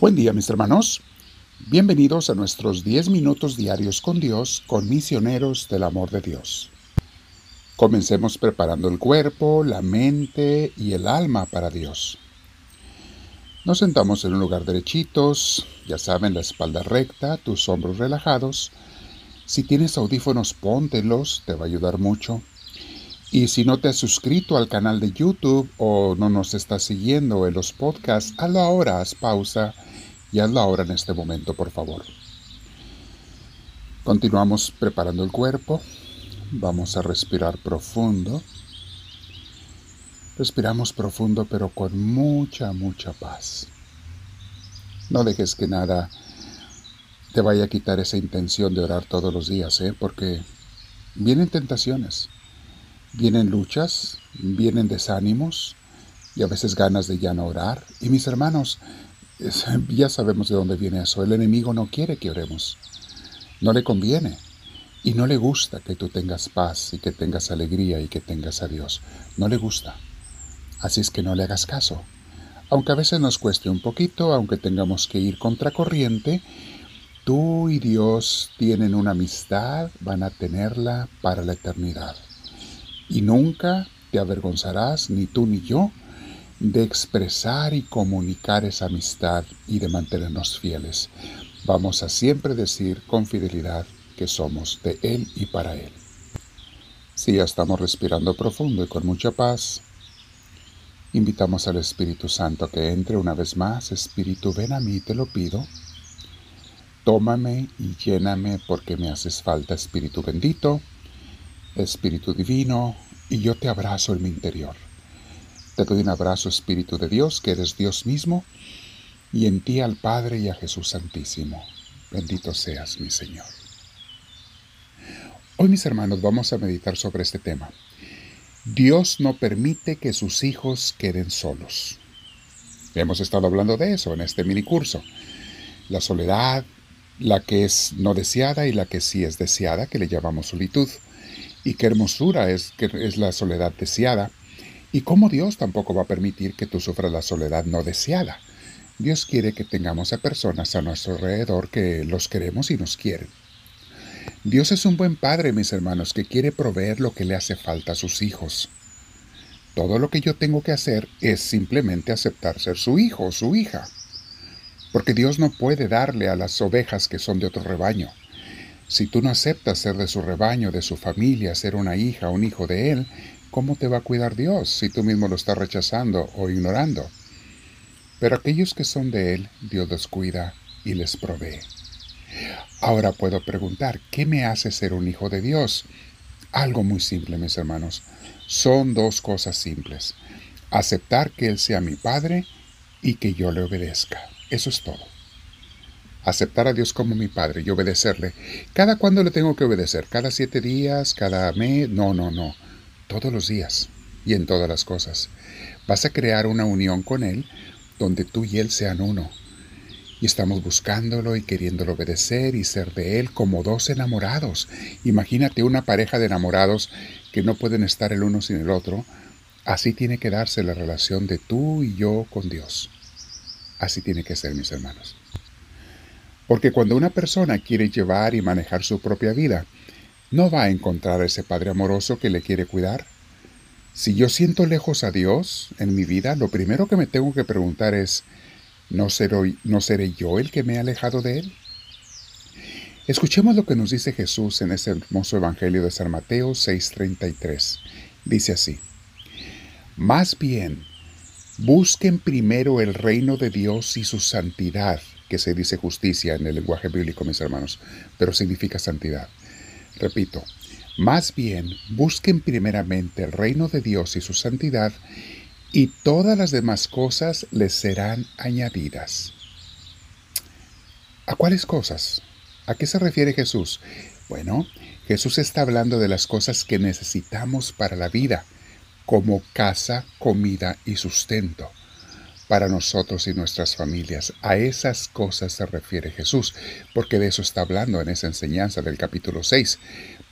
Buen día mis hermanos. Bienvenidos a nuestros 10 minutos diarios con Dios, con misioneros del amor de Dios. Comencemos preparando el cuerpo, la mente y el alma para Dios. Nos sentamos en un lugar derechitos, ya saben, la espalda recta, tus hombros relajados. Si tienes audífonos, póntelos, te va a ayudar mucho. Y si no te has suscrito al canal de YouTube o no nos estás siguiendo en los podcasts, hazlo ahora, haz pausa y hazlo ahora en este momento, por favor. Continuamos preparando el cuerpo. Vamos a respirar profundo. Respiramos profundo pero con mucha, mucha paz. No dejes que nada te vaya a quitar esa intención de orar todos los días, ¿eh? porque vienen tentaciones, vienen luchas, vienen desánimos y a veces ganas de ya no orar. Y mis hermanos, ya sabemos de dónde viene eso. El enemigo no quiere que oremos. No le conviene. Y no le gusta que tú tengas paz y que tengas alegría y que tengas a Dios. No le gusta. Así es que no le hagas caso. Aunque a veces nos cueste un poquito, aunque tengamos que ir contracorriente, tú y Dios tienen una amistad, van a tenerla para la eternidad. Y nunca te avergonzarás, ni tú ni yo, de expresar y comunicar esa amistad y de mantenernos fieles. Vamos a siempre decir con fidelidad que somos de Él y para Él. Si ya estamos respirando profundo y con mucha paz, invitamos al Espíritu Santo que entre una vez más. Espíritu, ven a mí, te lo pido. Tómame y lléname porque me haces falta, Espíritu bendito, Espíritu divino, y yo te abrazo en mi interior. Te doy un abrazo, Espíritu de Dios, que eres Dios mismo, y en ti al Padre y a Jesús Santísimo. Bendito seas, mi Señor. Hoy, mis hermanos, vamos a meditar sobre este tema. Dios no permite que sus hijos queden solos. Hemos estado hablando de eso en este mini curso. La soledad, la que es no deseada y la que sí es deseada, que le llamamos solitud. Y qué hermosura es, que es la soledad deseada y cómo Dios tampoco va a permitir que tú sufras la soledad no deseada. Dios quiere que tengamos a personas a nuestro alrededor que los queremos y nos quieren. Dios es un buen padre, mis hermanos, que quiere proveer lo que le hace falta a sus hijos. Todo lo que yo tengo que hacer es simplemente aceptar ser su hijo o su hija. Porque Dios no puede darle a las ovejas que son de otro rebaño. Si tú no aceptas ser de su rebaño, de su familia, ser una hija un hijo de Él, ¿cómo te va a cuidar Dios si tú mismo lo estás rechazando o ignorando? Pero aquellos que son de Él, Dios los cuida y les provee. Ahora puedo preguntar, ¿qué me hace ser un hijo de Dios? Algo muy simple, mis hermanos. Son dos cosas simples. Aceptar que Él sea mi Padre y que yo le obedezca. Eso es todo. Aceptar a Dios como mi Padre y obedecerle. ¿Cada cuándo le tengo que obedecer? ¿Cada siete días? ¿Cada mes? No, no, no todos los días y en todas las cosas. Vas a crear una unión con Él donde tú y Él sean uno. Y estamos buscándolo y queriéndolo obedecer y ser de Él como dos enamorados. Imagínate una pareja de enamorados que no pueden estar el uno sin el otro. Así tiene que darse la relación de tú y yo con Dios. Así tiene que ser, mis hermanos. Porque cuando una persona quiere llevar y manejar su propia vida, no va a encontrar a ese Padre amoroso que le quiere cuidar. Si yo siento lejos a Dios en mi vida, lo primero que me tengo que preguntar es, ¿no seré, ¿no seré yo el que me he alejado de Él? Escuchemos lo que nos dice Jesús en ese hermoso Evangelio de San Mateo 6:33. Dice así, Más bien, busquen primero el reino de Dios y su santidad, que se dice justicia en el lenguaje bíblico, mis hermanos, pero significa santidad. Repito, más bien busquen primeramente el reino de Dios y su santidad, y todas las demás cosas les serán añadidas. ¿A cuáles cosas? ¿A qué se refiere Jesús? Bueno, Jesús está hablando de las cosas que necesitamos para la vida, como casa, comida y sustento para nosotros y nuestras familias. A esas cosas se refiere Jesús, porque de eso está hablando en esa enseñanza del capítulo 6,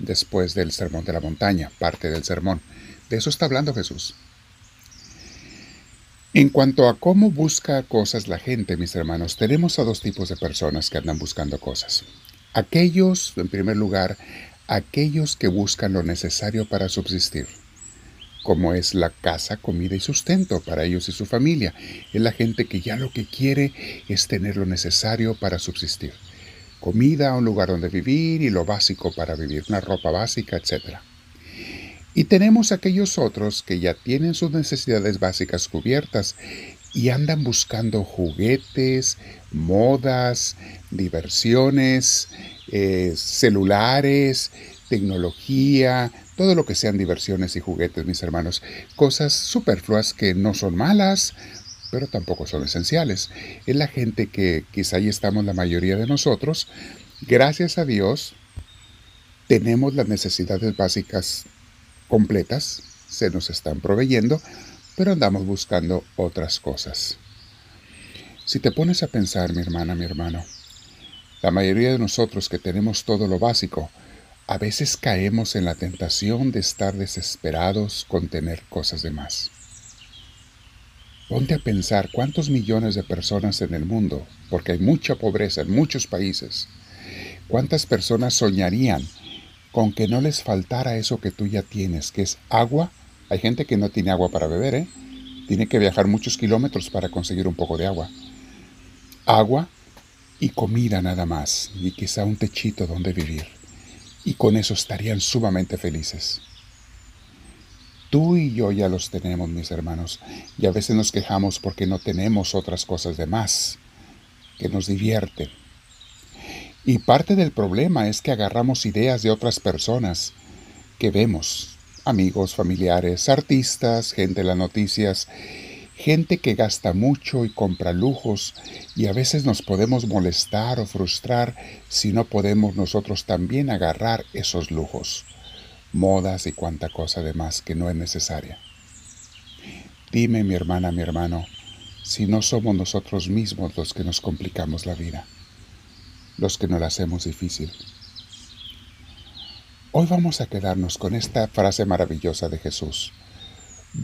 después del Sermón de la Montaña, parte del sermón. De eso está hablando Jesús. En cuanto a cómo busca cosas la gente, mis hermanos, tenemos a dos tipos de personas que andan buscando cosas. Aquellos, en primer lugar, aquellos que buscan lo necesario para subsistir, como es la casa, comida y sustento para ellos y su familia. Es la gente que ya lo que quiere es tener lo necesario para subsistir. Comida, un lugar donde vivir y lo básico para vivir, una ropa básica, etc. Y tenemos aquellos otros que ya tienen sus necesidades básicas cubiertas y andan buscando juguetes, modas, diversiones, eh, celulares, tecnología, todo lo que sean diversiones y juguetes, mis hermanos. Cosas superfluas que no son malas, pero tampoco son esenciales. Es la gente que quizá ahí estamos la mayoría de nosotros. Gracias a Dios, tenemos las necesidades básicas completas, se nos están proveyendo, pero andamos buscando otras cosas. Si te pones a pensar, mi hermana, mi hermano, la mayoría de nosotros que tenemos todo lo básico, a veces caemos en la tentación de estar desesperados con tener cosas de más. Ponte a pensar cuántos millones de personas en el mundo, porque hay mucha pobreza en muchos países, cuántas personas soñarían con que no les faltara eso que tú ya tienes, que es agua. Hay gente que no tiene agua para beber, ¿eh? Tiene que viajar muchos kilómetros para conseguir un poco de agua. Agua y comida nada más, y quizá un techito donde vivir. Y con eso estarían sumamente felices. Tú y yo ya los tenemos, mis hermanos, y a veces nos quejamos porque no tenemos otras cosas de más que nos divierten. Y parte del problema es que agarramos ideas de otras personas que vemos, amigos, familiares, artistas, gente de las noticias, gente que gasta mucho y compra lujos y a veces nos podemos molestar o frustrar si no podemos nosotros también agarrar esos lujos, modas y cuanta cosa demás que no es necesaria. Dime mi hermana, mi hermano, si no somos nosotros mismos los que nos complicamos la vida, los que nos la hacemos difícil. Hoy vamos a quedarnos con esta frase maravillosa de Jesús.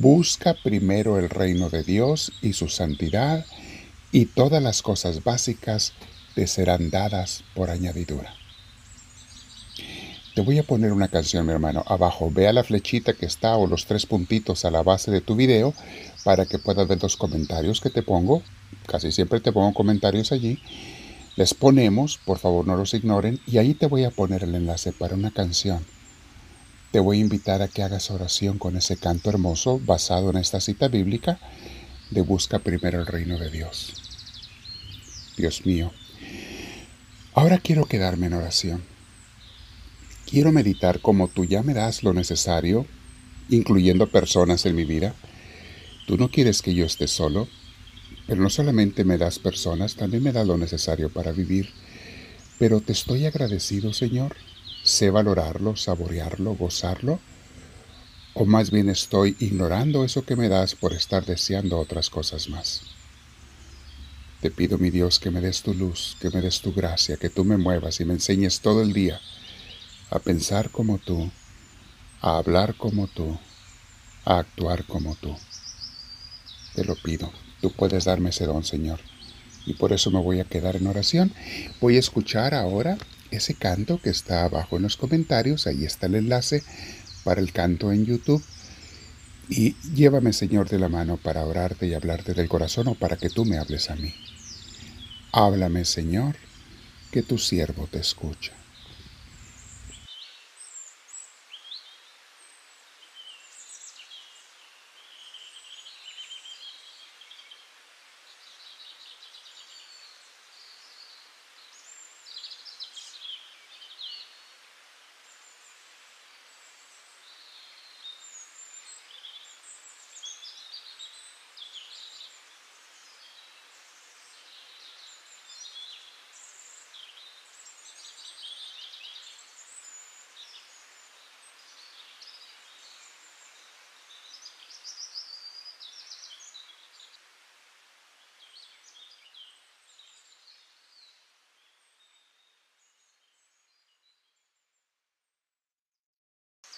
Busca primero el reino de Dios y su santidad, y todas las cosas básicas te serán dadas por añadidura. Te voy a poner una canción, mi hermano, abajo. Vea la flechita que está o los tres puntitos a la base de tu video para que puedas ver los comentarios que te pongo. Casi siempre te pongo comentarios allí. Les ponemos, por favor no los ignoren, y ahí te voy a poner el enlace para una canción te voy a invitar a que hagas oración con ese canto hermoso basado en esta cita bíblica de busca primero el reino de Dios. Dios mío, ahora quiero quedarme en oración. Quiero meditar como tú ya me das lo necesario, incluyendo personas en mi vida. Tú no quieres que yo esté solo, pero no solamente me das personas, también me das lo necesario para vivir. Pero te estoy agradecido, Señor, sé valorarlo, saborearlo, gozarlo? ¿O más bien estoy ignorando eso que me das por estar deseando otras cosas más? Te pido, mi Dios, que me des tu luz, que me des tu gracia, que tú me muevas y me enseñes todo el día a pensar como tú, a hablar como tú, a actuar como tú. Te lo pido, tú puedes darme ese don, Señor. Y por eso me voy a quedar en oración. Voy a escuchar ahora ese canto que está abajo en los comentarios, ahí está el enlace para el canto en YouTube. Y llévame, Señor, de la mano para orarte y hablarte del corazón o para que tú me hables a mí. Háblame, Señor, que tu siervo te escucha.